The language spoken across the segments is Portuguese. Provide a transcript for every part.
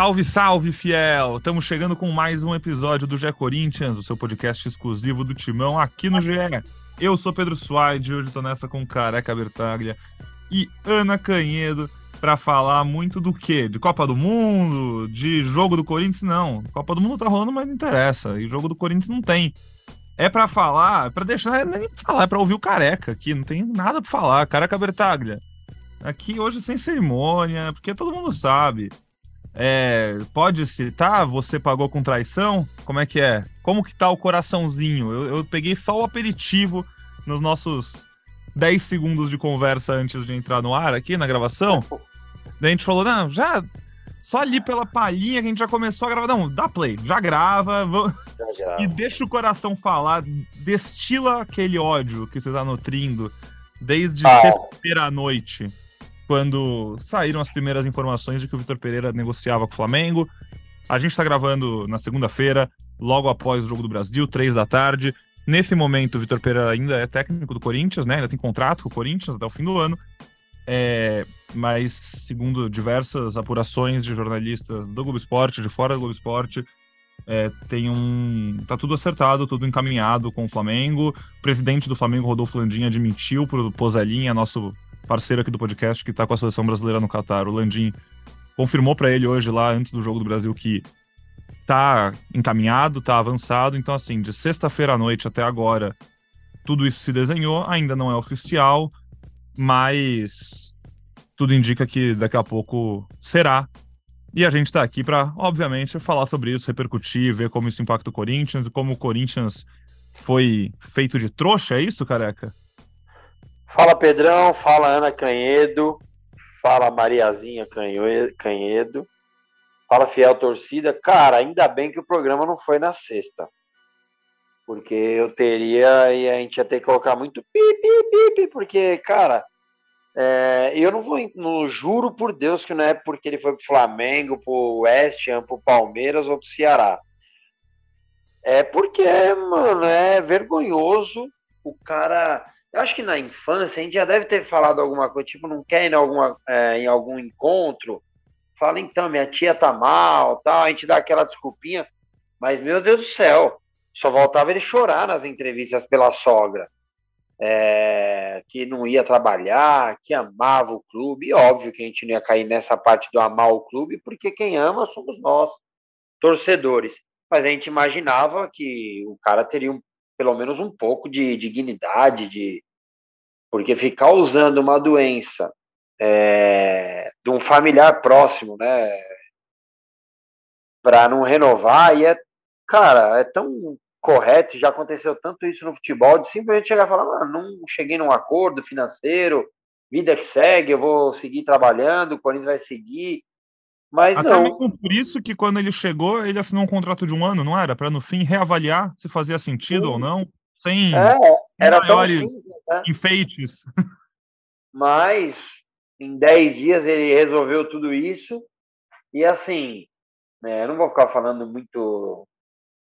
Salve, salve, fiel! Estamos chegando com mais um episódio do GE Corinthians, o seu podcast exclusivo do Timão aqui no GE. Eu sou Pedro Suaide, hoje estou nessa com Careca Bertaglia e Ana Canhedo para falar muito do quê? De Copa do Mundo, de jogo do Corinthians? Não. Copa do Mundo tá rolando, mas não interessa. E jogo do Corinthians não tem. É para falar, é para deixar, nem falar, é para ouvir o Careca aqui, não tem nada para falar. Careca Bertaglia. Aqui hoje sem cerimônia, porque todo mundo sabe. É, pode citar, você pagou com traição? Como é que é? Como que tá o coraçãozinho? Eu, eu peguei só o aperitivo nos nossos 10 segundos de conversa antes de entrar no ar aqui na gravação. Daí a gente falou, não, já. Só ali pela palhinha que a gente já começou a gravar. Não, dá play, já grava. Vamos... Já, já. E deixa o coração falar, destila aquele ódio que você tá nutrindo desde ah. sexta-feira à noite quando saíram as primeiras informações de que o Vitor Pereira negociava com o Flamengo. A gente está gravando na segunda-feira, logo após o Jogo do Brasil, três da tarde. Nesse momento, o Vitor Pereira ainda é técnico do Corinthians, né? Ainda tem contrato com o Corinthians até o fim do ano. É, mas, segundo diversas apurações de jornalistas do Globo Esporte, de fora do Globo Esporte, é, tem um. tá tudo acertado, tudo encaminhado com o Flamengo. O presidente do Flamengo, Rodolfo Landim, admitiu pro Pozalinha, nosso parceiro aqui do podcast que está com a seleção brasileira no Catar, o Landim, confirmou para ele hoje lá antes do jogo do Brasil que tá encaminhado, tá avançado. Então, assim, de sexta-feira à noite até agora, tudo isso se desenhou, ainda não é oficial, mas tudo indica que daqui a pouco será. E a gente está aqui para, obviamente, falar sobre isso, repercutir, ver como isso impacta o Corinthians e como o Corinthians foi feito de trouxa, é isso, careca? Fala Pedrão, fala Ana Canhedo, fala Mariazinha Canhedo, fala Fiel Torcida. Cara, ainda bem que o programa não foi na sexta. Porque eu teria e a gente ia ter que colocar muito pi, pi, pi, porque, cara, é, eu não vou, não juro por Deus que não é porque ele foi pro Flamengo, pro West Ham, pro Palmeiras ou pro Ceará. É porque, mano, é vergonhoso o cara eu acho que na infância a gente já deve ter falado alguma coisa, tipo, não quer ir em, alguma, é, em algum encontro, fala, então, minha tia tá mal, tal, a gente dá aquela desculpinha, mas, meu Deus do céu, só voltava ele chorar nas entrevistas pela sogra, é, que não ia trabalhar, que amava o clube, e óbvio que a gente não ia cair nessa parte do amar o clube, porque quem ama somos nós, torcedores, mas a gente imaginava que o cara teria um pelo menos um pouco de dignidade, de porque ficar usando uma doença é, de um familiar próximo, né, para não renovar, e é, cara, é tão correto, já aconteceu tanto isso no futebol, de simplesmente chegar e falar, ah, não cheguei num acordo financeiro, vida que segue, eu vou seguir trabalhando, o Corinthians vai seguir, mas Até não. mesmo por isso que quando ele chegou, ele assinou um contrato de um ano, não era? Para no fim reavaliar se fazia sentido Sim. ou não, sem é, era maiores né? enfeites. Mas em 10 dias ele resolveu tudo isso. E assim, né, eu não vou ficar falando muito,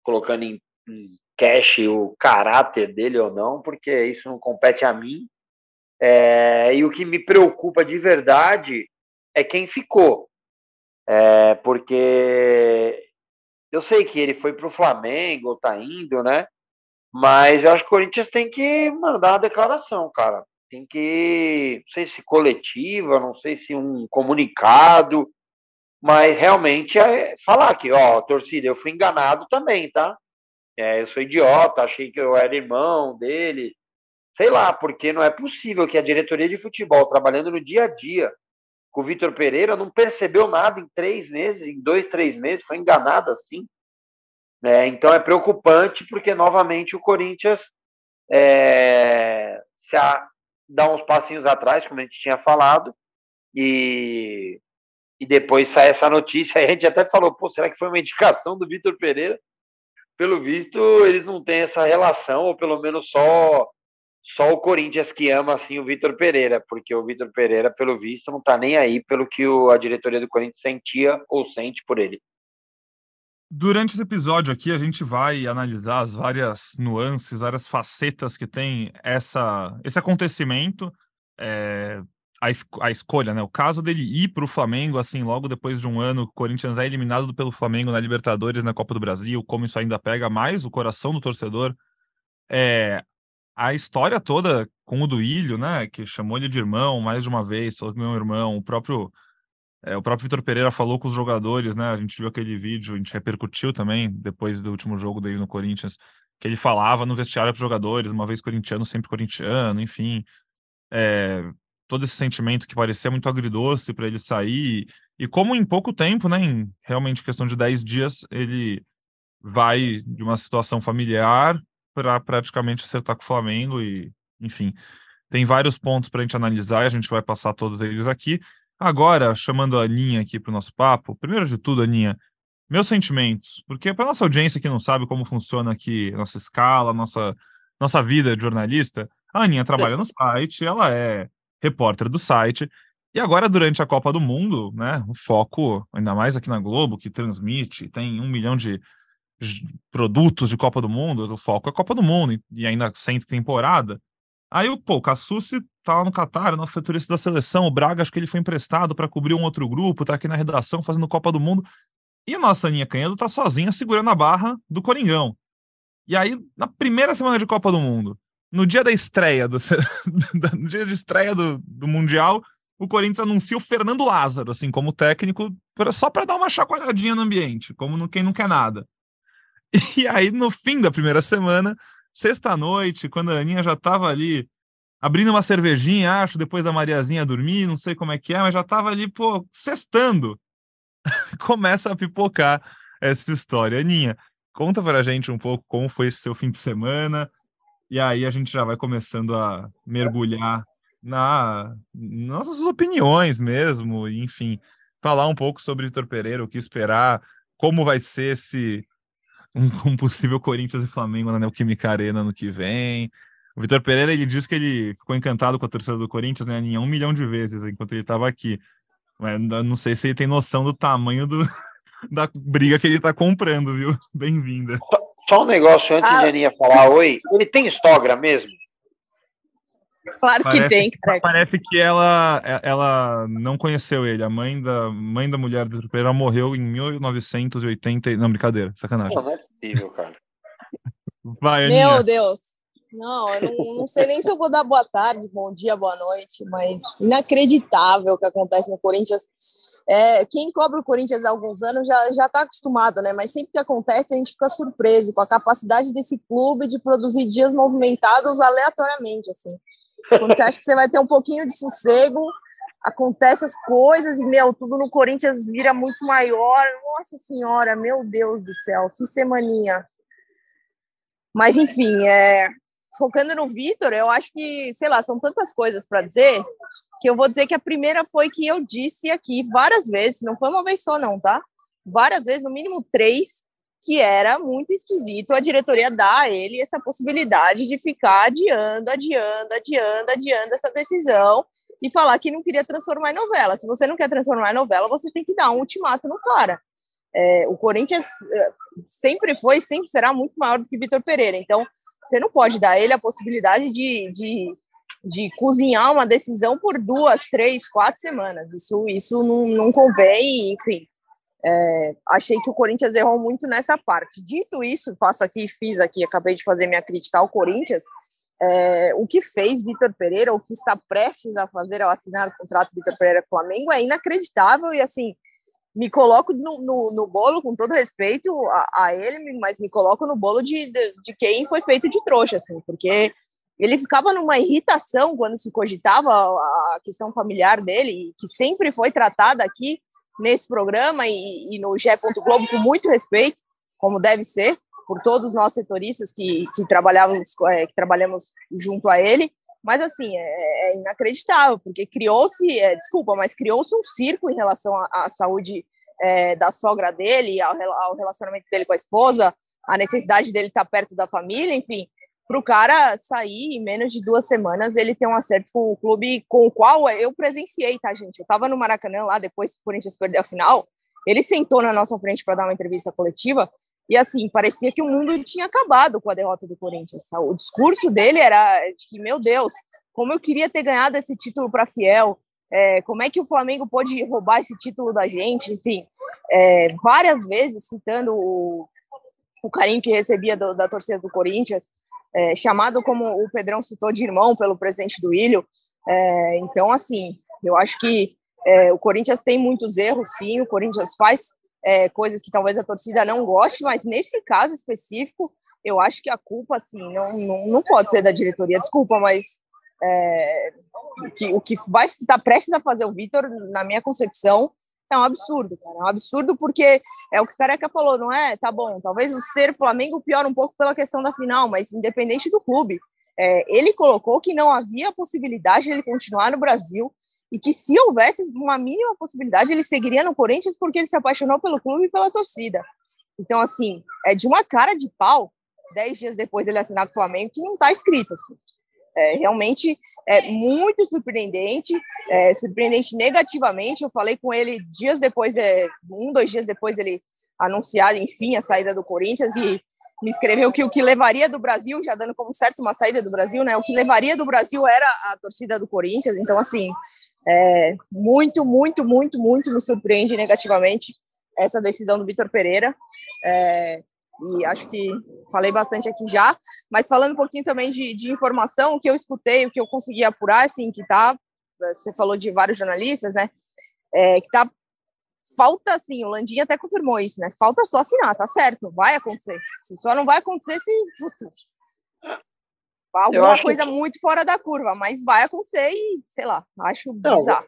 colocando em, em cash o caráter dele ou não, porque isso não compete a mim. É, e o que me preocupa de verdade é quem ficou. É, porque eu sei que ele foi para o Flamengo, tá indo, né? Mas eu acho que o Corinthians tem que mandar uma declaração, cara. Tem que, não sei se coletiva, não sei se um comunicado, mas realmente é falar que, ó, torcida, eu fui enganado também, tá? É, eu sou idiota, achei que eu era irmão dele. Sei lá, porque não é possível que a diretoria de futebol, trabalhando no dia a dia, com o Vitor Pereira, não percebeu nada em três meses, em dois, três meses, foi enganado assim. É, então é preocupante porque, novamente, o Corinthians é, se a, dá uns passinhos atrás, como a gente tinha falado, e, e depois sai essa notícia. a gente até falou: pô, será que foi uma indicação do Vitor Pereira? Pelo visto, eles não têm essa relação, ou pelo menos só só o Corinthians que ama assim o Vitor Pereira, porque o Vitor Pereira, pelo visto, não está nem aí pelo que o, a diretoria do Corinthians sentia ou sente por ele. Durante esse episódio aqui, a gente vai analisar as várias nuances, várias facetas que tem essa, esse acontecimento. É, a, a, escolha, né? O caso dele ir para o Flamengo, assim, logo depois de um ano, o Corinthians é eliminado pelo Flamengo na Libertadores, na Copa do Brasil, como isso ainda pega mais o coração do torcedor. É, a história toda com o Duílio, né? Que chamou ele de irmão mais de uma vez, falou que meu irmão, o próprio. É, o próprio Vitor Pereira falou com os jogadores, né? A gente viu aquele vídeo, a gente repercutiu também depois do último jogo dele no Corinthians, que ele falava no vestiário para os jogadores, uma vez corintiano, sempre corintiano, enfim. É, todo esse sentimento que parecia muito agridoce para ele sair. E como em pouco tempo, né, em realmente questão de 10 dias, ele vai de uma situação familiar para praticamente acertar com o Flamengo e, enfim, tem vários pontos para a gente analisar e a gente vai passar todos eles aqui. Agora, chamando a Aninha aqui para o nosso papo, primeiro de tudo, Aninha, meus sentimentos, porque para nossa audiência que não sabe como funciona aqui nossa escala, nossa, nossa vida de jornalista, a Aninha trabalha no site, ela é repórter do site. E agora, durante a Copa do Mundo, né, o foco, ainda mais aqui na Globo, que transmite, tem um milhão de produtos de Copa do Mundo, o foco é a Copa do Mundo, e ainda sem temporada. Aí, pô, o Cassucci tá lá no Catar, na futurista da seleção, o Braga, acho que ele foi emprestado para cobrir um outro grupo, tá aqui na redação fazendo Copa do Mundo. E a nossa Aninha Canhedo tá sozinha segurando a barra do Coringão. E aí, na primeira semana de Copa do Mundo, no dia da estreia, do, no dia de estreia do, do Mundial, o Corinthians anuncia o Fernando Lázaro, assim, como técnico, pra, só para dar uma chacoalhadinha no ambiente, como no, quem não quer nada. E aí, no fim da primeira semana, sexta-noite, quando a Aninha já estava ali abrindo uma cervejinha, acho, depois da Mariazinha dormir, não sei como é que é, mas já estava ali, pô, sextando. Começa a pipocar essa história. Aninha, conta pra gente um pouco como foi esse seu fim de semana, e aí a gente já vai começando a mergulhar na nossas opiniões mesmo, enfim, falar um pouco sobre Vitor Pereira, o que esperar, como vai ser esse um, um possível Corinthians e Flamengo na Neoquímica Arena no que vem. O Vitor Pereira ele disse que ele ficou encantado com a torcida do Corinthians, né, em um milhão de vezes enquanto ele estava aqui. Mas não sei se ele tem noção do tamanho do, da briga que ele está comprando, viu? Bem-vinda. Só um negócio antes ah. de a Aninha falar oi. Ele tem Instagram mesmo? Claro parece, que tem, cara. Parece que ela, ela não conheceu ele. A mãe da, mãe da mulher do Pereira morreu em 1980. Não, brincadeira, sacanagem. Não, não é possível, cara. Vai, Aninha. Meu Deus. Não, eu não, não, sei nem se eu vou dar boa tarde, bom dia, boa noite, mas inacreditável o que acontece no Corinthians. É, quem cobra o Corinthians há alguns anos já já está acostumado, né? Mas sempre que acontece a gente fica surpreso com a capacidade desse clube de produzir dias movimentados aleatoriamente, assim. Quando você acha que você vai ter um pouquinho de sossego, acontece as coisas e meu, tudo no Corinthians vira muito maior. Nossa senhora, meu Deus do céu, que semaninha. Mas enfim, é, focando no Vitor, eu acho que, sei lá, são tantas coisas para dizer que eu vou dizer que a primeira foi que eu disse aqui várias vezes, não foi uma vez só não, tá? Várias vezes, no mínimo três, que era muito esquisito a diretoria dar a ele essa possibilidade de ficar adiando, adiando, adiando, adiando essa decisão e falar que não queria transformar em novela. Se você não quer transformar em novela, você tem que dar um ultimato no cara. É, o Corinthians é, sempre foi, sempre será muito maior do que Vitor Pereira. Então, você não pode dar a ele a possibilidade de, de de cozinhar uma decisão por duas, três, quatro semanas. Isso, isso não, não convém, enfim. É, achei que o Corinthians errou muito nessa parte. Dito isso, faço aqui, fiz aqui, acabei de fazer minha crítica ao Corinthians. É, o que fez Vitor Pereira, o que está prestes a fazer ao assinar o contrato Vitor Pereira Flamengo é inacreditável e assim me coloco no, no, no bolo, com todo respeito a, a, ele, mas me coloco no bolo de, de, de quem foi feito de trouxa, assim, porque ele ficava numa irritação quando se cogitava a questão familiar dele, que sempre foi tratada aqui nesse programa e, e no G. Globo com muito respeito, como deve ser, por todos nós setoristas que, que, trabalhamos, é, que trabalhamos junto a ele. Mas, assim, é, é inacreditável, porque criou-se, é, desculpa, mas criou-se um circo em relação à, à saúde é, da sogra dele, ao, ao relacionamento dele com a esposa, a necessidade dele estar perto da família, enfim para o cara sair em menos de duas semanas, ele tem um acerto com o clube com o qual eu presenciei, tá, gente? Eu estava no Maracanã lá, depois que o Corinthians perdeu a final, ele sentou na nossa frente para dar uma entrevista coletiva e, assim, parecia que o mundo tinha acabado com a derrota do Corinthians. O discurso dele era de que, meu Deus, como eu queria ter ganhado esse título para Fiel, é, como é que o Flamengo pode roubar esse título da gente, enfim, é, várias vezes citando o, o carinho que recebia do, da torcida do Corinthians, é, chamado como o Pedrão citou de irmão pelo presidente do Ilho. É, então, assim, eu acho que é, o Corinthians tem muitos erros, sim, o Corinthians faz é, coisas que talvez a torcida não goste, mas nesse caso específico, eu acho que a culpa, assim, não, não, não pode ser da diretoria, desculpa, mas é, que, o que vai estar prestes a fazer o Vitor, na minha concepção, é um absurdo, cara. É um absurdo porque é o que o Careca falou, não é? Tá bom, talvez o ser Flamengo piora um pouco pela questão da final, mas independente do clube. É, ele colocou que não havia possibilidade de ele continuar no Brasil e que se houvesse uma mínima possibilidade ele seguiria no Corinthians porque ele se apaixonou pelo clube e pela torcida. Então, assim, é de uma cara de pau, dez dias depois dele assinar com o Flamengo, que não está escrito. Assim. É, realmente é muito surpreendente, é, surpreendente negativamente. Eu falei com ele dias depois, de, um, dois dias depois dele anunciar, enfim, a saída do Corinthians e me escreveu que o que levaria do Brasil, já dando como certo uma saída do Brasil, né? O que levaria do Brasil era a torcida do Corinthians. Então, assim, é, muito, muito, muito, muito me surpreende negativamente essa decisão do Vitor Pereira. É, e acho que falei bastante aqui já, mas falando um pouquinho também de, de informação, o que eu escutei, o que eu consegui apurar, assim, que tá, você falou de vários jornalistas, né, é, que tá, falta, assim, o Landinha até confirmou isso, né, falta só assinar, tá certo, vai acontecer, se só não vai acontecer se, alguma coisa que... muito fora da curva, mas vai acontecer e, sei lá, acho não, bizarro.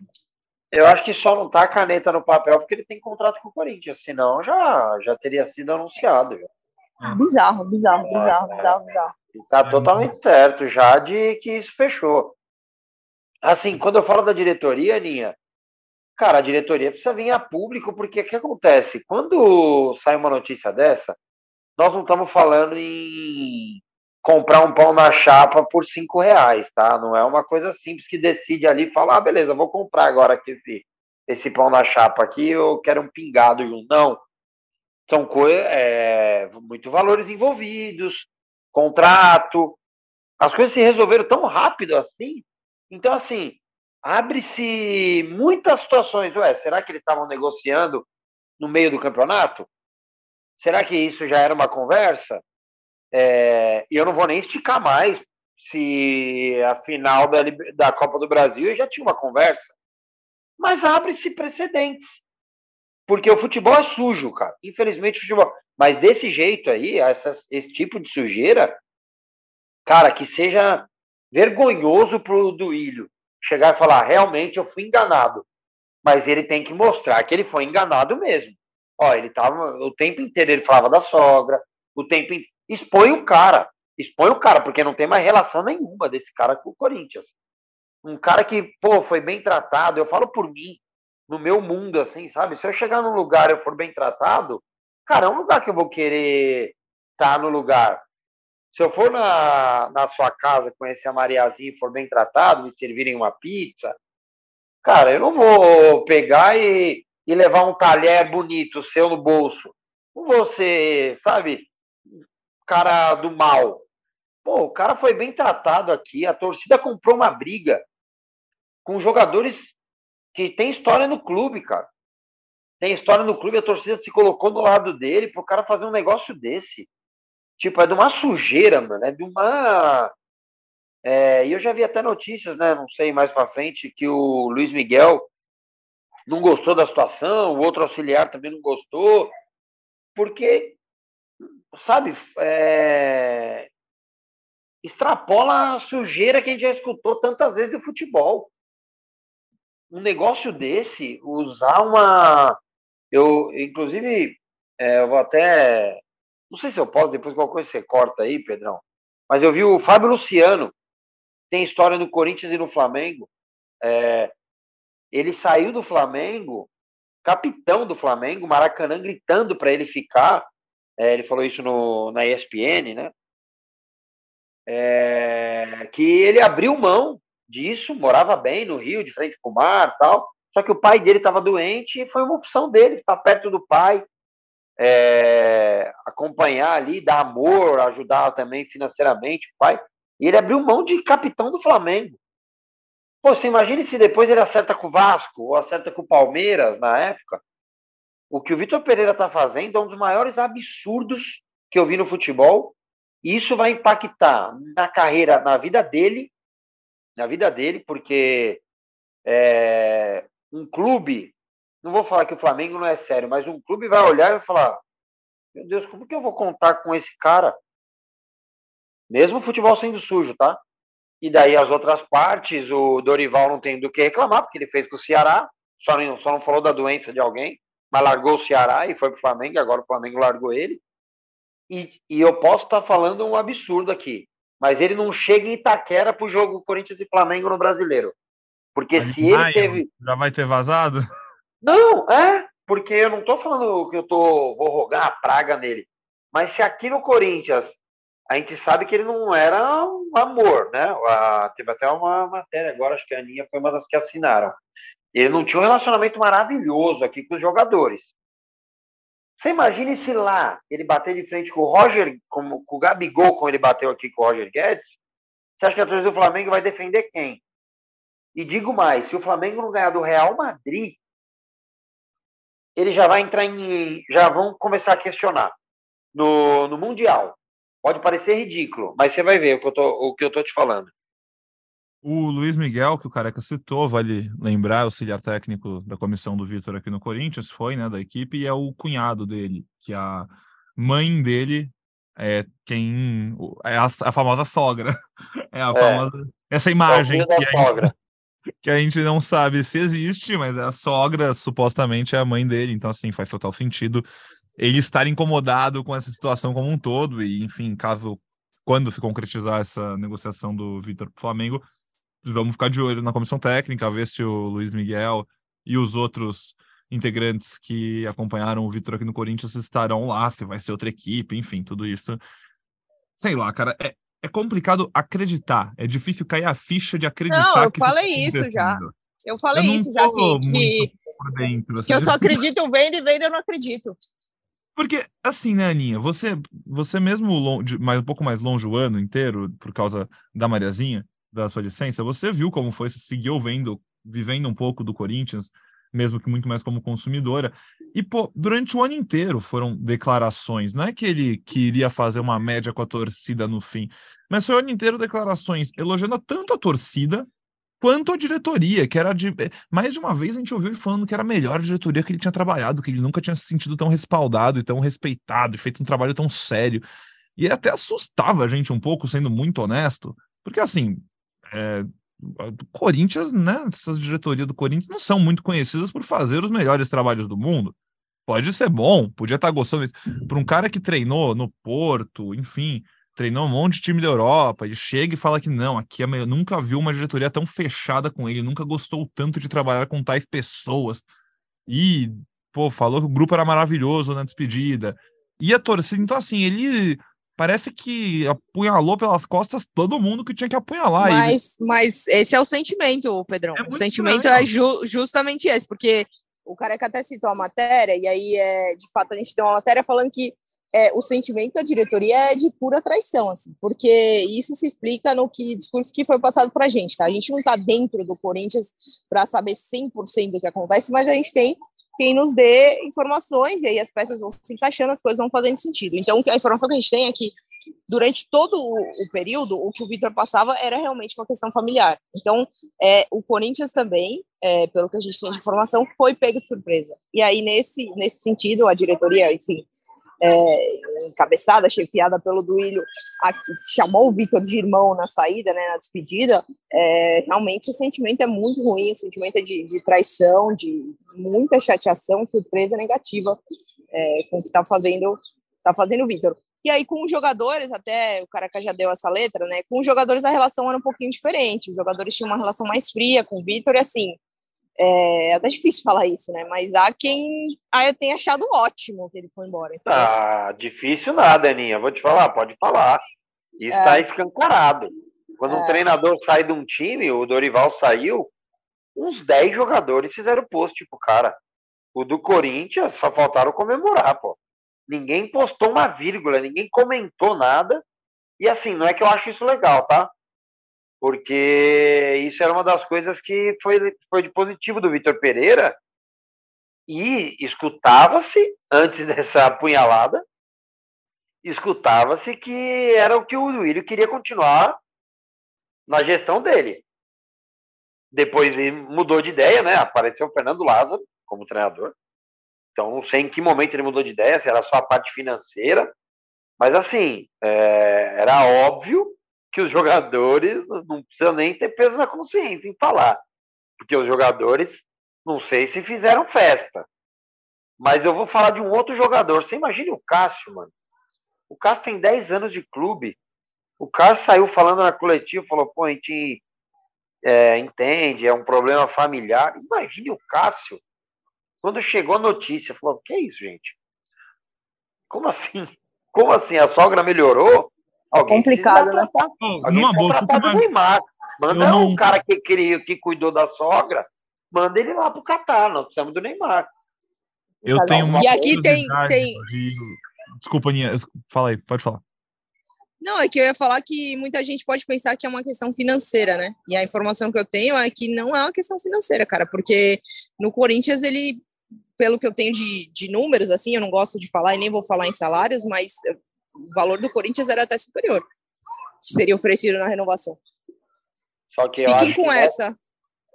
Eu acho que só não tá a caneta no papel porque ele tem contrato com o Corinthians, senão já, já teria sido anunciado. Já. Bizarro, bizarro, bizarro, bizarro, bizarro. Tá totalmente certo já de que isso fechou. Assim, quando eu falo da diretoria, Aninha, cara, a diretoria precisa vir a público, porque o que acontece? Quando sai uma notícia dessa, nós não estamos falando em comprar um pão na chapa por cinco reais, tá? Não é uma coisa simples que decide ali e fala, ah, beleza, vou comprar agora aqui esse, esse pão na chapa aqui, eu quero um pingado junto. Não. São coisas, é, muito valores envolvidos, contrato. As coisas se resolveram tão rápido assim. Então, assim, abre-se muitas situações. Ué, será que eles estavam negociando no meio do campeonato? Será que isso já era uma conversa? É, e eu não vou nem esticar mais se a final da, da Copa do Brasil já tinha uma conversa. Mas abre-se precedentes. Porque o futebol é sujo, cara. Infelizmente, o futebol. Mas desse jeito aí, esse tipo de sujeira, cara, que seja vergonhoso pro Duílio chegar e falar: realmente eu fui enganado. Mas ele tem que mostrar que ele foi enganado mesmo. Ó, ele tava o tempo inteiro, ele falava da sogra, o tempo expõe o cara. Expõe o cara, porque não tem mais relação nenhuma desse cara com o Corinthians. Um cara que, pô, foi bem tratado, eu falo por mim, no meu mundo, assim, sabe? Se eu chegar num lugar e eu for bem tratado, cara, é um lugar que eu vou querer estar tá no lugar. Se eu for na, na sua casa conhecer a Mariazinha e for bem tratado, me servirem uma pizza, cara, eu não vou pegar e, e levar um talher bonito seu no bolso. Não vou ser, sabe, cara do mal. Pô, o cara foi bem tratado aqui, a torcida comprou uma briga com jogadores que tem história no clube, cara. Tem história no clube, a torcida se colocou do lado dele pro cara fazer um negócio desse. Tipo, é de uma sujeira, mano. É de uma. É, e eu já vi até notícias, né? Não sei mais para frente, que o Luiz Miguel não gostou da situação, o outro auxiliar também não gostou, porque sabe, é... extrapola a sujeira que a gente já escutou tantas vezes do futebol. Um negócio desse, usar uma. Eu, inclusive, é, eu vou até. Não sei se eu posso, depois qualquer coisa você corta aí, Pedrão. Mas eu vi o Fábio Luciano, tem história no Corinthians e no Flamengo. É, ele saiu do Flamengo, capitão do Flamengo, Maracanã gritando para ele ficar, é, ele falou isso no, na ESPN, né? É, que ele abriu mão disso, morava bem no Rio, de frente para o mar tal. Só que o pai dele estava doente e foi uma opção dele estar perto do pai, é, acompanhar ali, dar amor, ajudar também financeiramente o pai. E ele abriu mão de capitão do Flamengo. Pô, você imagine se depois ele acerta com o Vasco ou acerta com o Palmeiras na época. O que o Vitor Pereira está fazendo é um dos maiores absurdos que eu vi no futebol. E isso vai impactar na carreira, na vida dele, na vida dele, porque é, um clube, não vou falar que o Flamengo não é sério, mas um clube vai olhar e vai falar: Meu Deus, como que eu vou contar com esse cara? Mesmo o futebol sendo sujo, tá? E daí as outras partes, o Dorival não tem do que reclamar, porque ele fez com o Ceará, só não, só não falou da doença de alguém, mas largou o Ceará e foi pro Flamengo, agora o Flamengo largou ele. E, e eu posso estar tá falando um absurdo aqui, mas ele não chega em Itaquera pro jogo Corinthians e Flamengo no Brasileiro. Porque mas se ele teve. Já vai ter vazado? Não, é, porque eu não tô falando que eu tô, vou rogar a praga nele. Mas se aqui no Corinthians a gente sabe que ele não era um amor, né? A, teve até uma matéria agora, acho que a Aninha foi uma das que assinaram. Ele não tinha um relacionamento maravilhoso aqui com os jogadores. Você imagine se lá ele bater de frente com o Roger, com, com o Gabigol, como ele bateu aqui com o Roger Guedes, você acha que a torcida do Flamengo vai defender quem? E digo mais, se o Flamengo não ganhar do Real Madrid, ele já vai entrar em. já vão começar a questionar no, no Mundial. Pode parecer ridículo, mas você vai ver o que eu tô, o que eu tô te falando. O Luiz Miguel, que o Careca citou, vale lembrar, auxiliar técnico da comissão do Vitor aqui no Corinthians, foi, né, da equipe, e é o cunhado dele, que a mãe dele é quem. É a, a famosa sogra. É a é. famosa. Essa imagem. É que, a gente, que a gente não sabe se existe, mas a sogra supostamente é a mãe dele, então, assim, faz total sentido ele estar incomodado com essa situação como um todo, e enfim, caso quando se concretizar essa negociação do Vitor para o Flamengo, vamos ficar de olho na comissão técnica, ver se o Luiz Miguel e os outros integrantes que acompanharam o Vitor aqui no Corinthians estarão lá, se vai ser outra equipe, enfim, tudo isso. Sei lá, cara, é, é complicado acreditar, é difícil cair a ficha de acreditar. Não, eu falei isso já. Eu falei eu isso já que, que, dentro, assim, que eu só acredito vendo e vendo eu não acredito. Porque, assim, né, Aninha, você, você mesmo longe, mais, um pouco mais longe o ano inteiro, por causa da Mariazinha, da sua licença, você viu como foi, você seguiu vendo, vivendo um pouco do Corinthians, mesmo que muito mais como consumidora. E, pô, durante o ano inteiro foram declarações. Não é que ele queria fazer uma média com a torcida no fim, mas foi o ano inteiro declarações elogiando tanto a torcida quanto a diretoria, que era de. Eh, mais de uma vez a gente ouviu ele falando que era a melhor diretoria que ele tinha trabalhado, que ele nunca tinha se sentido tão respaldado e tão respeitado, e feito um trabalho tão sério. E até assustava a gente um pouco, sendo muito honesto, porque assim. É, Corinthians, né? Essas diretorias do Corinthians não são muito conhecidas por fazer os melhores trabalhos do mundo. Pode ser bom, podia estar gostando disso. Para um cara que treinou no Porto, enfim, treinou um monte de time da Europa, ele chega e fala que não, aqui é meio, nunca viu uma diretoria tão fechada com ele, nunca gostou tanto de trabalhar com tais pessoas. E, pô, falou que o grupo era maravilhoso na despedida. E a torcida, então assim, ele parece que apunhalou pelas costas todo mundo que tinha que apunhalar. Mas, ele. mas esse é o sentimento, Pedrão. É o sentimento estranho. é ju justamente esse, porque o Careca até citou a matéria, e aí, é, de fato, a gente tem uma matéria falando que é, o sentimento da diretoria é de pura traição, assim, porque isso se explica no que discurso que foi passado para a gente, tá? A gente não está dentro do Corinthians para saber 100% do que acontece, mas a gente tem quem nos dê informações, e aí as peças vão se encaixando, as coisas vão fazendo sentido. Então, a informação que a gente tem é que durante todo o, período, o que o Vitor passava era realmente uma questão familiar. Então, é, o Corinthians também, é, pelo que a gente tem de informação, foi pego de surpresa. E aí, nesse, nesse sentido, a diretoria, enfim, é, encabeçada, chefiada pelo Duílio, a, chamou o Vitor de irmão na saída, né, na despedida, é, realmente o sentimento é muito ruim, o sentimento é de, de traição, de muita chateação, surpresa negativa é, com o que está fazendo, tá fazendo o Vitor. E aí, com os jogadores, até o Caraca já deu essa letra, né? Com os jogadores a relação era um pouquinho diferente. Os jogadores tinham uma relação mais fria com o Vitor, e assim, é até difícil falar isso, né? Mas há quem ah, tenha achado ótimo que ele foi embora. Entendeu? Ah, difícil nada, Aninha. Vou te falar, pode falar. Isso está é. escancarado. Quando é. um treinador sai de um time, o Dorival saiu, uns 10 jogadores fizeram post pro cara. O do Corinthians só faltaram comemorar, pô. Ninguém postou uma vírgula, ninguém comentou nada. E assim, não é que eu acho isso legal, tá? Porque isso era uma das coisas que foi, foi de positivo do Vitor Pereira. E escutava-se, antes dessa apunhalada, escutava-se que era o que o Duílio queria continuar na gestão dele. Depois mudou de ideia, né? Apareceu o Fernando Lázaro como treinador. Então, não sei em que momento ele mudou de ideia, se era só a parte financeira. Mas, assim, é, era óbvio que os jogadores não precisam nem ter peso na consciência em falar. Porque os jogadores, não sei se fizeram festa. Mas eu vou falar de um outro jogador. Você imagina o Cássio, mano. O Cássio tem 10 anos de clube. O Cássio saiu falando na coletiva, falou, pô, a gente é, entende, é um problema familiar. Imagine o Cássio, quando chegou a notícia, falou, que é isso, gente? Como assim? Como assim? A sogra melhorou? Alguém Complicado, né? Alguém Numa boa, do Neymar. Manda não... um cara que, que, que cuidou da sogra, manda ele lá pro Catar, nós precisamos do Neymar. Eu tenho uma E aqui tem, tem... Desculpa, Aninha, fala aí, pode falar. Não, é que eu ia falar que muita gente pode pensar que é uma questão financeira, né? E a informação que eu tenho é que não é uma questão financeira, cara, porque no Corinthians ele, pelo que eu tenho de, de números, assim, eu não gosto de falar e nem vou falar em salários, mas o valor do Corinthians era até superior, que seria oferecido na renovação. Só que Fiquem com que essa. Nessa,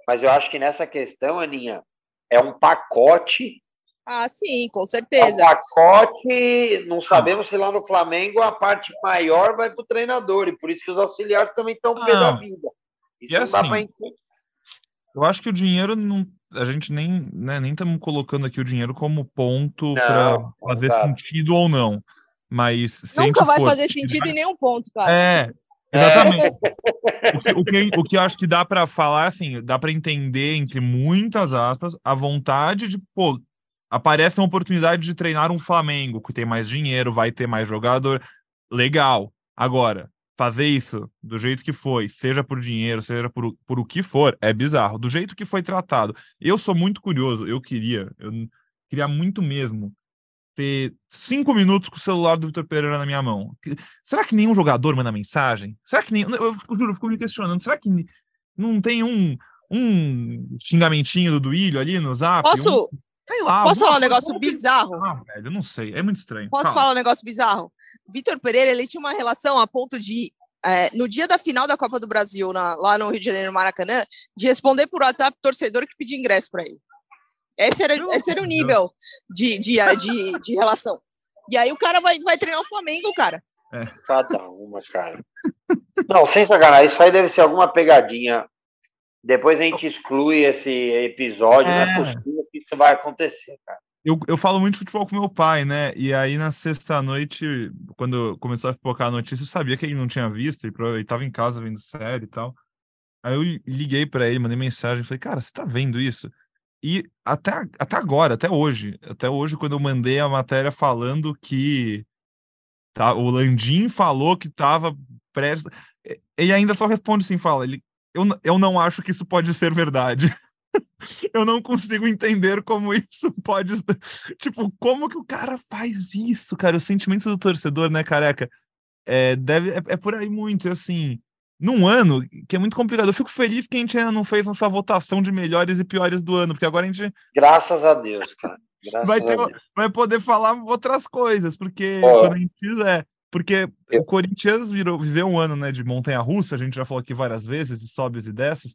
mas eu acho que nessa questão, Aninha, é um pacote ah, sim, com certeza. O pacote, não sabemos se lá no Flamengo a parte maior vai para o treinador, e por isso que os auxiliares também estão pé da vida. Isso e assim, dá pra... Eu acho que o dinheiro não. A gente nem né, nem estamos colocando aqui o dinheiro como ponto para fazer sentido ou não. Mas nunca vai fazer sentido em nenhum ponto, cara. É, Exatamente. É. O, que, o, que, o que eu acho que dá para falar, assim, dá para entender, entre muitas aspas, a vontade de, pô, aparece uma oportunidade de treinar um Flamengo, que tem mais dinheiro, vai ter mais jogador. Legal. Agora, fazer isso do jeito que foi, seja por dinheiro, seja por, por o que for, é bizarro. Do jeito que foi tratado. Eu sou muito curioso, eu queria, eu queria muito mesmo ter cinco minutos com o celular do Vitor Pereira na minha mão. Será que nenhum jogador manda mensagem? Será que nem. Eu, eu juro, eu fico me questionando. Será que não tem um, um xingamentinho do Duílio ali no zap? Posso, um... Sei lá. Posso falar um negócio bizarro? Ah, velho, não sei. É muito estranho. Posso falar um negócio bizarro? Vitor Pereira, ele tinha uma relação a ponto de, é, no dia da final da Copa do Brasil, na, lá no Rio de Janeiro, no Maracanã, de responder por WhatsApp torcedor que pedia ingresso para ele. Esse era, esse era o nível de, de, de, de, relação. E aí o cara vai, vai treinar o Flamengo, cara. É. Cada uma, cara. Não, sem sacanagem, isso aí deve ser alguma pegadinha depois a gente exclui esse episódio, é. não é possível que isso vai acontecer, cara. Eu, eu falo muito de futebol com meu pai, né? E aí na sexta-noite, quando começou a focar a notícia, eu sabia que ele não tinha visto, ele estava em casa vendo série e tal. Aí eu liguei para ele, mandei mensagem, falei, cara, você tá vendo isso? E até, até agora, até hoje, até hoje, quando eu mandei a matéria falando que tá, o Landim falou que tava prestes. Ele ainda só responde assim, fala, ele eu, eu não acho que isso pode ser verdade. eu não consigo entender como isso pode. Tipo, como que o cara faz isso, cara? O sentimento do torcedor, né, careca? É, deve, é, é por aí muito. assim, num ano que é muito complicado. Eu fico feliz que a gente ainda não fez nossa votação de melhores e piores do ano, porque agora a gente. Graças a Deus, cara. Graças vai, ter, vai poder falar outras coisas, porque oh. quando a gente fizer. Porque eu... o Corinthians virou, viveu um ano né, de montanha-russa, a gente já falou aqui várias vezes, de sobes e dessas,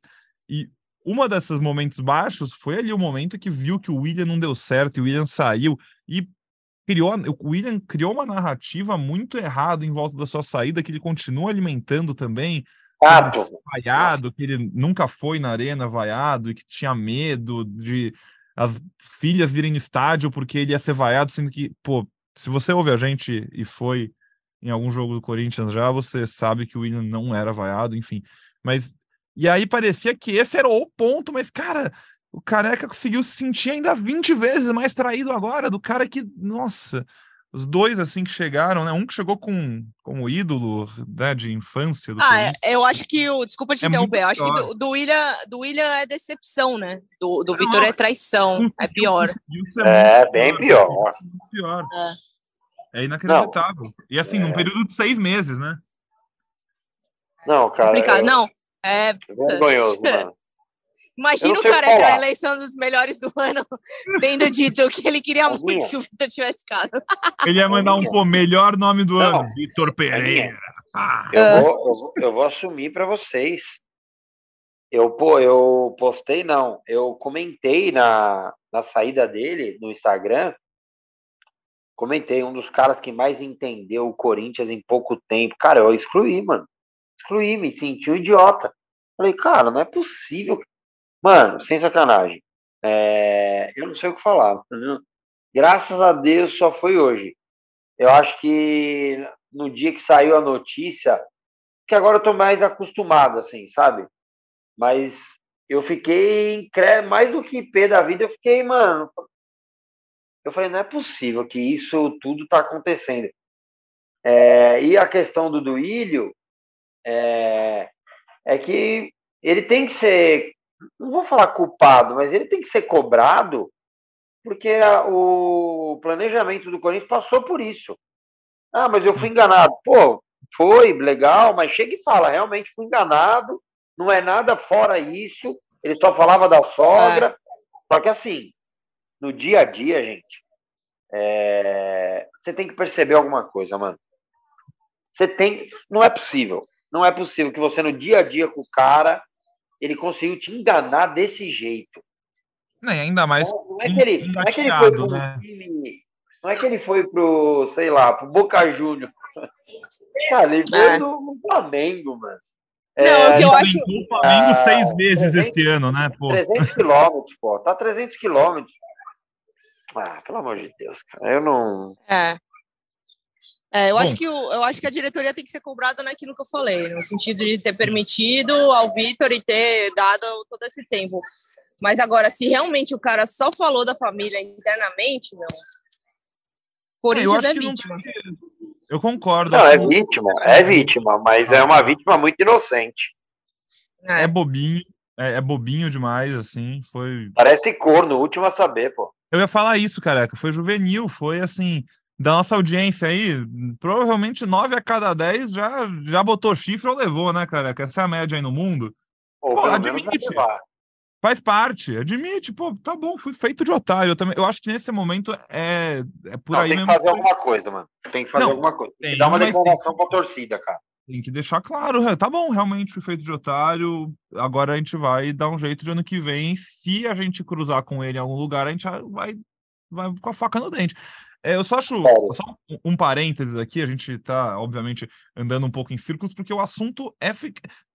e uma desses momentos baixos foi ali o momento que viu que o William não deu certo, e o William saiu, e criou, o William criou uma narrativa muito errada em volta da sua saída, que ele continua alimentando também, ah, vaiado, que ele nunca foi na arena vaiado, e que tinha medo de as filhas irem no estádio porque ele ia ser vaiado, sendo que, pô, se você ouve a gente e foi em algum jogo do Corinthians já, você sabe que o William não era vaiado, enfim. Mas. E aí parecia que esse era o ponto, mas, cara, o careca conseguiu se sentir ainda 20 vezes mais traído agora, do cara que, nossa, os dois assim que chegaram, né? Um que chegou com como ídolo, né, de infância. ah, é, eu acho que o, desculpa te é interromper, eu acho que do, do, William, do William é decepção, né? Do, do Vitor é traição, é pior. É bem pior. Pior. É. É inacreditável. Não. E assim, é... num período de seis meses, né? Não, cara. Complicado. Não, É, Vergonhoso, mano. Imagina o careca na eleição dos melhores do ano tendo dito que ele queria muito que o Vitor tivesse ficado. Ele ia mandar um pô, melhor nome do Não, ano, Vitor Pereira. Ah. Eu, vou, eu, vou, eu vou assumir para vocês. Eu, pô, eu postei, não, eu comentei na, na saída dele no Instagram. Comentei, um dos caras que mais entendeu o Corinthians em pouco tempo. Cara, eu excluí, mano. Excluí, me senti um idiota. Falei, cara, não é possível. Mano, sem sacanagem. É, eu não sei o que falar. Entendeu? Graças a Deus só foi hoje. Eu acho que no dia que saiu a notícia, que agora eu tô mais acostumado, assim, sabe? Mas eu fiquei mais do que pé da vida, eu fiquei, mano. Eu falei, não é possível que isso tudo tá acontecendo. É, e a questão do Duílio é, é que ele tem que ser não vou falar culpado, mas ele tem que ser cobrado porque a, o planejamento do Corinthians passou por isso. Ah, mas eu fui enganado. Pô, foi legal, mas chega e fala, realmente fui enganado, não é nada fora isso. Ele só falava da sogra. É. Só que assim, no dia a dia, gente, é... você tem que perceber alguma coisa, mano. Você tem. Não é possível. Não é possível que você, no dia a dia com o cara, ele conseguiu te enganar desse jeito. Não, ainda mais. Não, não, é que ele, não é que ele foi pro né? time, não é que ele foi pro, sei lá, pro Boca Júnior. Cara, ele veio é. do Flamengo, mano. Não, é, o que eu acho. O Flamengo ah, seis vezes 300, este ano, né? Pô. 300 quilômetros, pô. Tá 300 quilômetros. Ah, pelo amor de Deus, cara. Eu não. É. É, eu, acho que o, eu acho que a diretoria tem que ser cobrada naquilo que eu falei, no sentido de ter permitido ao Vitor e ter dado todo esse tempo. Mas agora, se realmente o cara só falou da família internamente, meu. Corinthians é vítima. Eu concordo. Não, é vítima, é vítima, mas é uma vítima muito inocente. É, é bobinho, é, é, bobinho demais, assim. Foi. Parece corno, último a saber, pô. Eu ia falar isso, careca. Foi juvenil, foi assim da nossa audiência aí, provavelmente 9 a cada 10 já, já botou chifre ou levou, né, cara? Que essa é a média aí no mundo. Ou pô, admite. Faz parte, admite, pô, tá bom, fui feito de otário. Eu, também, eu acho que nesse momento é, é por Não, aí tem mesmo. Que fazer alguma coisa, mano. Tem que fazer Não, alguma coisa. Tem, que dar uma declaração tem... pra torcida, cara. Tem que deixar claro, tá bom, realmente fui feito de otário. Agora a gente vai dar um jeito de ano que vem. Se a gente cruzar com ele em algum lugar, a gente vai, vai com a faca no dente. É, eu só acho só um, um parênteses aqui, a gente está, obviamente, andando um pouco em círculos, porque o assunto é.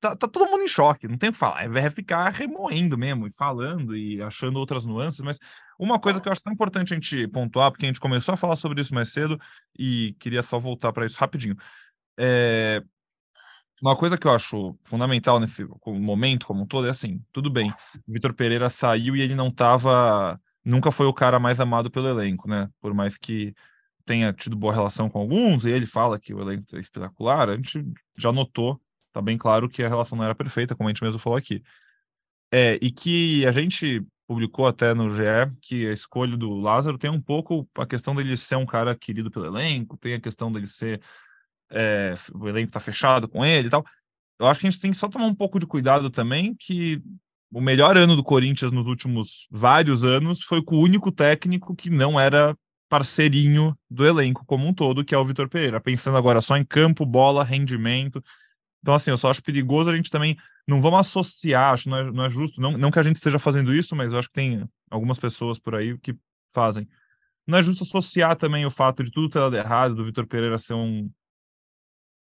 Tá, tá, todo mundo em choque, não tem o que falar, é ficar remoendo mesmo, e falando e achando outras nuances, mas uma coisa que eu acho tão importante a gente pontuar, porque a gente começou a falar sobre isso mais cedo e queria só voltar para isso rapidinho. É, uma coisa que eu acho fundamental nesse momento como um todo é assim, tudo bem, o Vitor Pereira saiu e ele não estava nunca foi o cara mais amado pelo elenco, né? Por mais que tenha tido boa relação com alguns, e ele fala que o elenco é espetacular, a gente já notou, tá bem claro que a relação não era perfeita, como a gente mesmo falou aqui. É, e que a gente publicou até no GE que a escolha do Lázaro tem um pouco a questão dele ser um cara querido pelo elenco, tem a questão dele ser. É, o elenco tá fechado com ele e tal. Eu acho que a gente tem que só tomar um pouco de cuidado também, que o melhor ano do Corinthians nos últimos vários anos foi com o único técnico que não era parceirinho do elenco como um todo, que é o Vitor Pereira. Pensando agora só em campo, bola, rendimento. Então, assim, eu só acho perigoso a gente também. Não vamos associar, acho não é, não é justo. Não, não que a gente esteja fazendo isso, mas eu acho que tem algumas pessoas por aí que fazem. Não é justo associar também o fato de tudo ter dado errado, do Vitor Pereira ser um.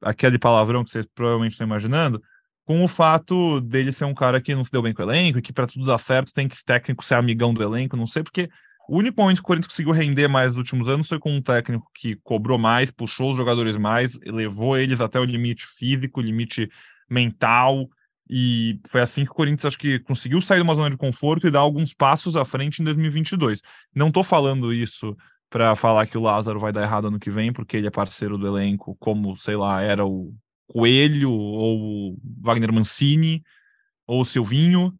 aquele palavrão que vocês provavelmente estão imaginando, com o fato dele ser um cara que não se deu bem com o elenco, e que para tudo dar certo tem que esse técnico ser amigão do elenco, não sei, porque o único momento que o Corinthians conseguiu render mais nos últimos anos foi com um técnico que cobrou mais, puxou os jogadores mais, levou eles até o limite físico, limite mental, e foi assim que o Corinthians acho que conseguiu sair de uma zona de conforto e dar alguns passos à frente em 2022. Não estou falando isso para falar que o Lázaro vai dar errado ano que vem, porque ele é parceiro do elenco, como, sei lá, era o Coelho, ou Wagner Mancini, ou Silvinho,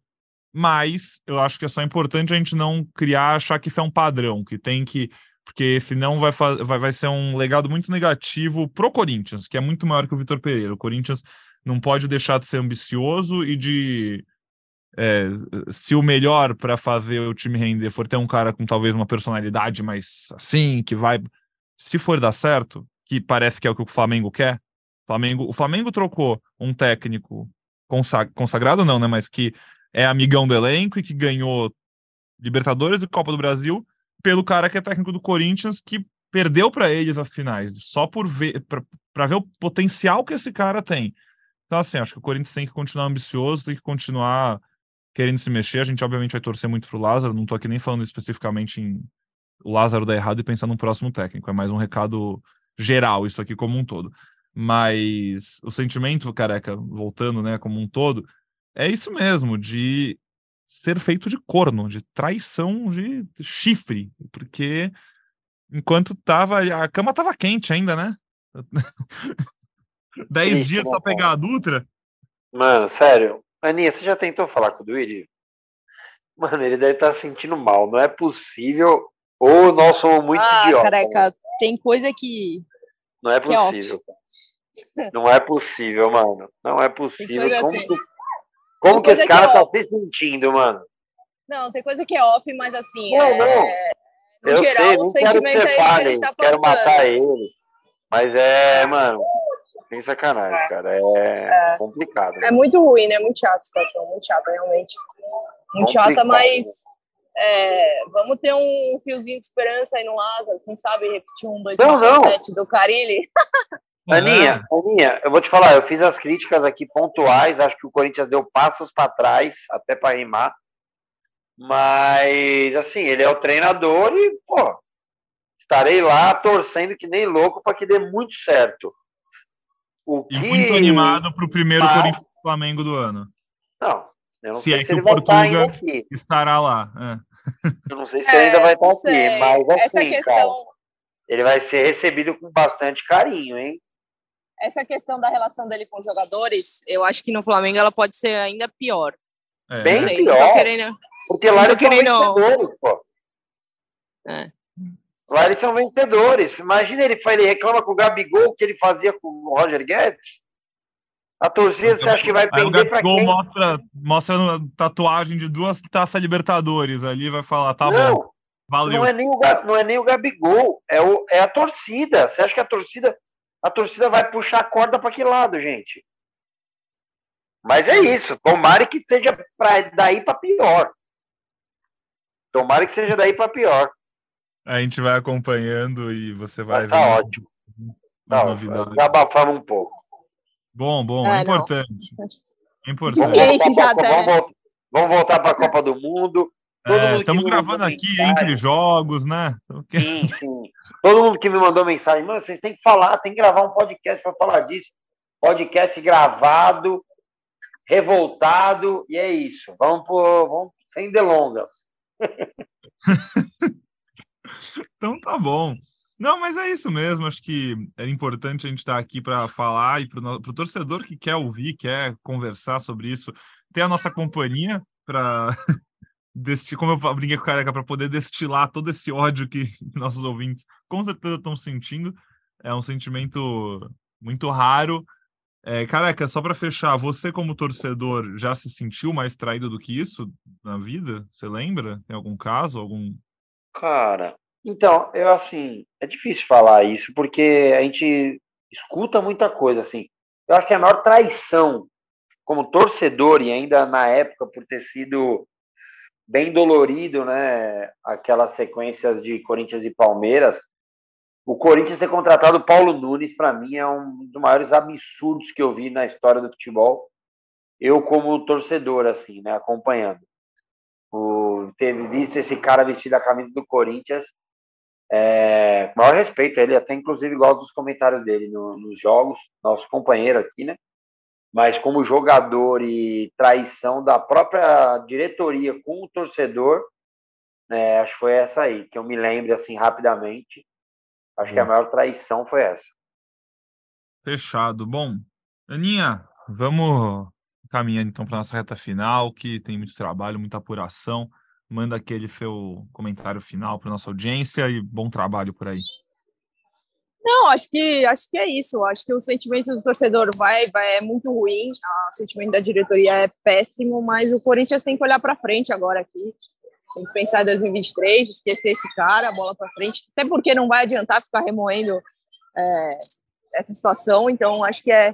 mas eu acho que é só importante a gente não criar, achar que isso é um padrão, que tem que. Porque senão vai, vai, vai ser um legado muito negativo pro Corinthians, que é muito maior que o Vitor Pereira. O Corinthians não pode deixar de ser ambicioso e de é, se o melhor para fazer o time render for ter um cara com talvez uma personalidade mais assim, que vai. Se for dar certo, que parece que é o que o Flamengo quer. Flamengo, o Flamengo trocou um técnico consagrado, não, né? Mas que é amigão do elenco e que ganhou Libertadores e Copa do Brasil pelo cara que é técnico do Corinthians, que perdeu para eles as finais, só por ver para ver o potencial que esse cara tem. Então, assim, acho que o Corinthians tem que continuar ambicioso, tem que continuar querendo se mexer. A gente, obviamente, vai torcer muito pro Lázaro. Não tô aqui nem falando especificamente em o Lázaro dar errado e pensar no próximo técnico. É mais um recado geral, isso aqui como um todo. Mas o sentimento, careca, voltando, né, como um todo, é isso mesmo, de ser feito de corno, de traição, de chifre, porque enquanto tava a cama tava quente ainda, né? Dez Isso, dias só pegar a Dutra. Mano, sério. Aninha, você já tentou falar com o Duílio? Mano, ele deve estar tá sentindo mal. Não é possível. Ou nós somos muito ah, idiotas. Careca, né? tem coisa que. Não é, é possível. É não é possível, mano. Não é possível. Como, que, como que esse cara que é tá se sentindo, mano? Não, tem coisa que é off, mas assim. Não, é... não. No eu geral, sei, o sentimento é esse que a gente tá Quero matar ele. Mas é, mano. Tem sacanagem, cara. É, é, complicado. Né? É muito ruim, né? Muito chato a situação. Muito chata, realmente. Muito complicado. chata, mas. É, vamos ter um fiozinho de esperança aí no Lázaro. Quem sabe repetir um 2017 do Carilli. Aninha, Aninha, eu vou te falar, eu fiz as críticas aqui pontuais, acho que o Corinthians deu passos para trás, até para rimar. Mas, assim, ele é o treinador e, pô, estarei lá torcendo que nem louco para que dê muito certo. O e muito animado para o primeiro Mas... Corinthians Flamengo do ano. Não se sei é se que o Portuga estará lá. É. Eu não sei se é, ainda vai estar aqui, mas assim, Essa questão... cara, ele vai ser recebido com bastante carinho, hein? Essa questão da relação dele com os jogadores, eu acho que no Flamengo ela pode ser ainda pior. É. Bem sei, pior. Querendo... Porque lá eles querendo... são vencedores, pô. É. Lá eles são vencedores. Imagina ele, ele reclama com o Gabigol que ele fazia com o Roger Guedes. A torcida, você acha que vai perder para quem? Mostra, mostra tatuagem de duas taças Libertadores ali, vai falar, tá não, bom, valeu. Não é, nem o, não é nem o Gabigol, é, o, é a torcida. Você acha que a torcida a torcida vai puxar a corda para que lado, gente? Mas é isso. Tomara que seja pra, daí para pior. Tomara que seja daí para pior. A gente vai acompanhando e você vai. Mas tá ótimo. Tá, abafamos um pouco. Bom, bom, ah, é importante. É importante. Vamos, já vamos, voltar, vamos voltar para a Copa do Mundo. Estamos é, gravando aqui mensagem. entre jogos, né? Sim, sim. Todo mundo que me mandou mensagem, mano, vocês têm que falar, tem que gravar um podcast para falar disso. Podcast gravado, revoltado, e é isso. Vamos, por, vamos sem delongas. então tá bom. Não, mas é isso mesmo. Acho que é importante a gente estar aqui para falar e para o torcedor que quer ouvir, quer conversar sobre isso, ter a nossa companhia para desti como eu brinquei com o careca, para poder destilar todo esse ódio que nossos ouvintes com certeza estão sentindo. É um sentimento muito raro. É, careca, só para fechar, você como torcedor já se sentiu mais traído do que isso na vida? Você lembra? Tem algum caso? Algum Cara, então, eu assim, é difícil falar isso, porque a gente escuta muita coisa, assim. Eu acho que a maior traição como torcedor, e ainda na época por ter sido bem dolorido, né? Aquelas sequências de Corinthians e Palmeiras. O Corinthians ter contratado o Paulo Nunes, para mim, é um dos maiores absurdos que eu vi na história do futebol. Eu, como torcedor, assim, né? Acompanhando. O, ter visto esse cara vestido a camisa do Corinthians é, com maior respeito, ele até inclusive gosta dos comentários dele no, nos jogos, nosso companheiro aqui, né? Mas como jogador e traição da própria diretoria com o torcedor, é, acho que foi essa aí, que eu me lembro assim rapidamente. Acho que a maior traição foi essa. Fechado. Bom, Aninha, vamos caminhando então para nossa reta final, que tem muito trabalho, muita apuração manda aquele seu comentário final para nossa audiência e bom trabalho por aí. Não, acho que acho que é isso. Acho que o sentimento do torcedor vai, vai é muito ruim. O sentimento da diretoria é péssimo, mas o Corinthians tem que olhar para frente agora aqui. Tem que pensar em 2023, esquecer esse cara, bola para frente. Até porque não vai adiantar ficar remoendo é, essa situação. Então acho que é,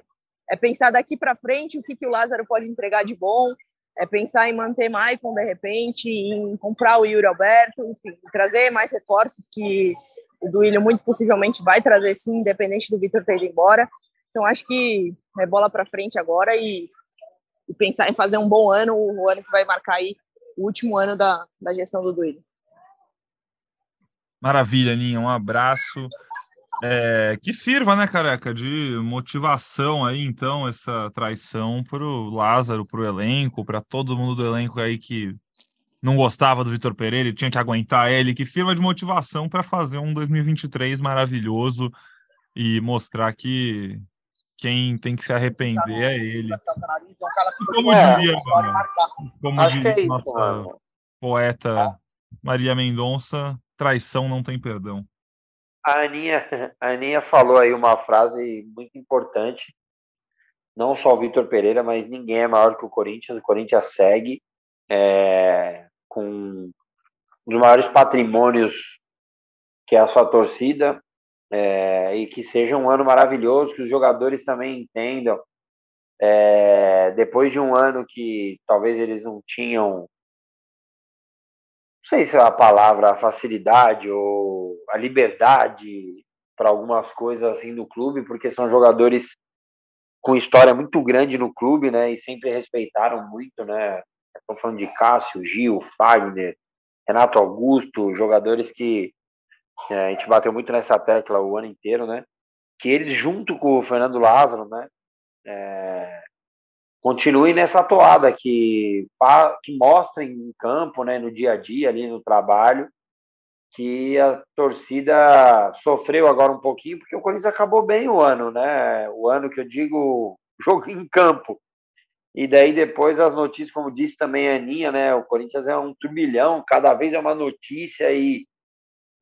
é pensar daqui para frente o que, que o Lázaro pode entregar de bom. É pensar em manter Maicon de repente, em comprar o Yuri Alberto, enfim, trazer mais reforços que o Duílio muito possivelmente vai trazer sim, independente do Vitor ter ido embora. Então acho que é bola para frente agora e, e, pensar em fazer um bom ano, o ano que vai marcar aí o último ano da, da gestão do Duílio. Maravilha, Ninha, um abraço. É, que sirva, né, careca, de motivação aí, então, essa traição para o Lázaro, para o elenco, para todo mundo do elenco aí que não gostava do Vitor Pereira e tinha que aguentar ele, que sirva de motivação para fazer um 2023 maravilhoso e mostrar que quem tem que se arrepender é ele. Como diria, como diria é nossa poeta Maria Mendonça, traição não tem perdão. A Aninha, a Aninha falou aí uma frase muito importante. Não só o Vitor Pereira, mas ninguém é maior que o Corinthians. O Corinthians segue. É, com um dos maiores patrimônios que é a sua torcida, é, e que seja um ano maravilhoso, que os jogadores também entendam. É, depois de um ano que talvez eles não tinham, sei se é a palavra facilidade ou a liberdade para algumas coisas assim do clube, porque são jogadores com história muito grande no clube, né, e sempre respeitaram muito, né, Estou falando de Cássio, Gil, Fagner, Renato Augusto, jogadores que é, a gente bateu muito nessa tecla o ano inteiro, né? Que eles, junto com o Fernando Lázaro, né? É, continuem nessa toada, que, que mostrem em campo, né, no dia a dia, ali no trabalho, que a torcida sofreu agora um pouquinho, porque o Corinthians acabou bem o ano, né? O ano que eu digo jogo em campo. E daí depois as notícias, como disse também a Aninha, né? O Corinthians é um turbilhão, cada vez é uma notícia e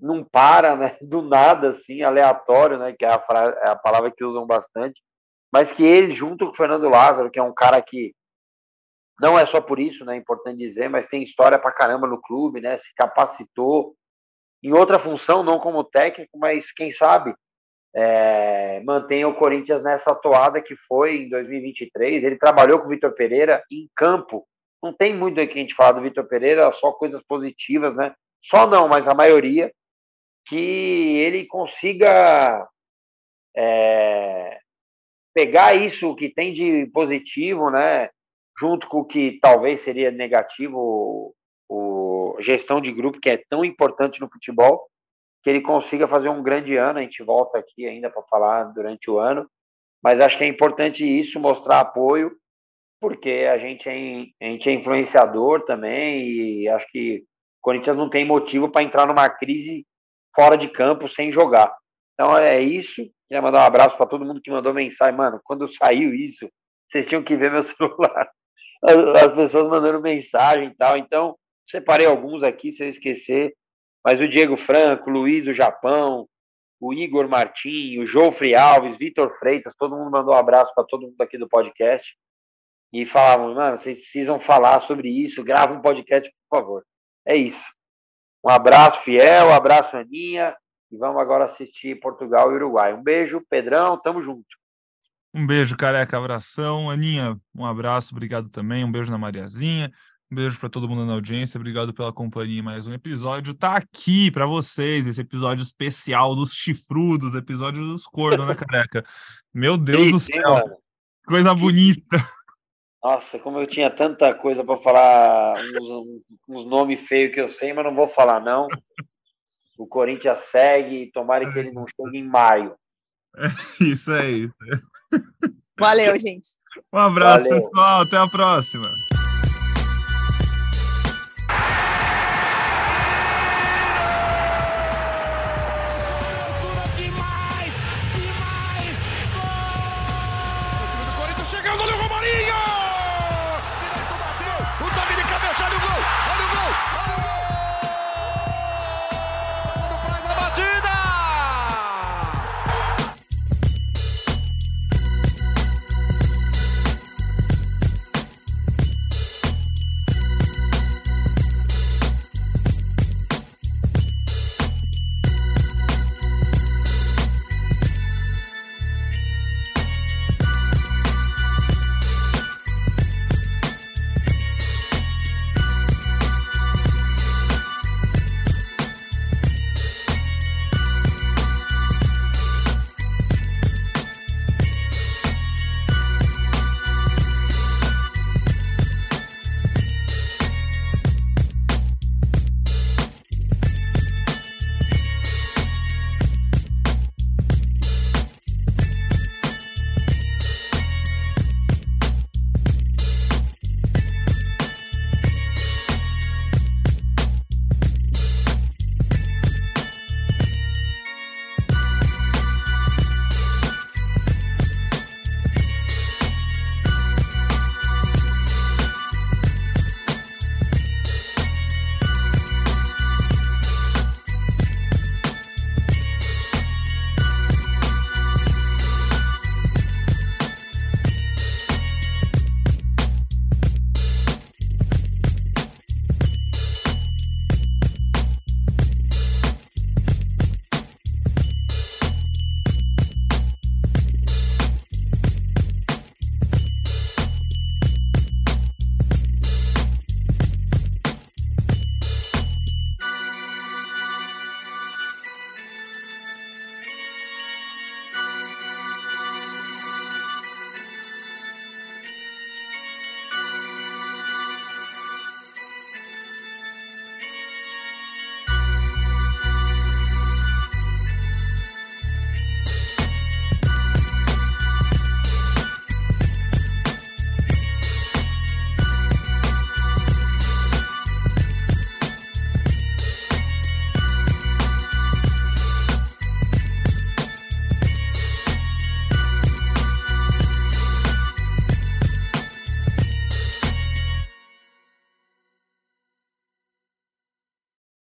não para, né? Do nada, assim, aleatório, né? Que é a, é a palavra que usam bastante. Mas que ele, junto com o Fernando Lázaro, que é um cara que não é só por isso, né? É importante dizer, mas tem história pra caramba no clube, né? Se capacitou em outra função, não como técnico, mas quem sabe é, mantenha o Corinthians nessa toada que foi em 2023. Ele trabalhou com o Vitor Pereira em campo. Não tem muito aqui a gente falar do Vitor Pereira, só coisas positivas, né? Só não, mas a maioria. Que ele consiga é, pegar isso que tem de positivo, né? Junto com o que talvez seria negativo, o, gestão de grupo, que é tão importante no futebol, que ele consiga fazer um grande ano. A gente volta aqui ainda para falar durante o ano, mas acho que é importante isso, mostrar apoio, porque a gente é, a gente é influenciador também e acho que o Corinthians não tem motivo para entrar numa crise fora de campo sem jogar. Então é isso. Queria mandar um abraço para todo mundo que mandou mensagem. Mano, quando saiu isso, vocês tinham que ver meu celular. As pessoas mandando mensagem e tal. Então, separei alguns aqui, se eu esquecer. Mas o Diego Franco, o Luiz do Japão, o Igor Martim, o Jofre Alves, Vitor Freitas, todo mundo mandou um abraço para todo mundo aqui do podcast. E falavam, mano, vocês precisam falar sobre isso, grava um podcast, por favor. É isso. Um abraço, Fiel, um abraço, Aninha. E vamos agora assistir Portugal e Uruguai. Um beijo, Pedrão, tamo junto. Um beijo, careca, abração. Aninha, um abraço, obrigado também. Um beijo na Mariazinha. Um beijo para todo mundo na audiência, obrigado pela companhia mais um episódio. Tá aqui para vocês esse episódio especial dos chifrudos, episódio dos cornos, né, careca? Meu Deus do céu, mano. coisa bonita. Nossa, como eu tinha tanta coisa para falar, uns, uns nomes feios que eu sei, mas não vou falar não. O Corinthians segue, tomara que ele não chegue em maio. É isso aí. Valeu, gente. Um abraço, Valeu. pessoal. Até a próxima.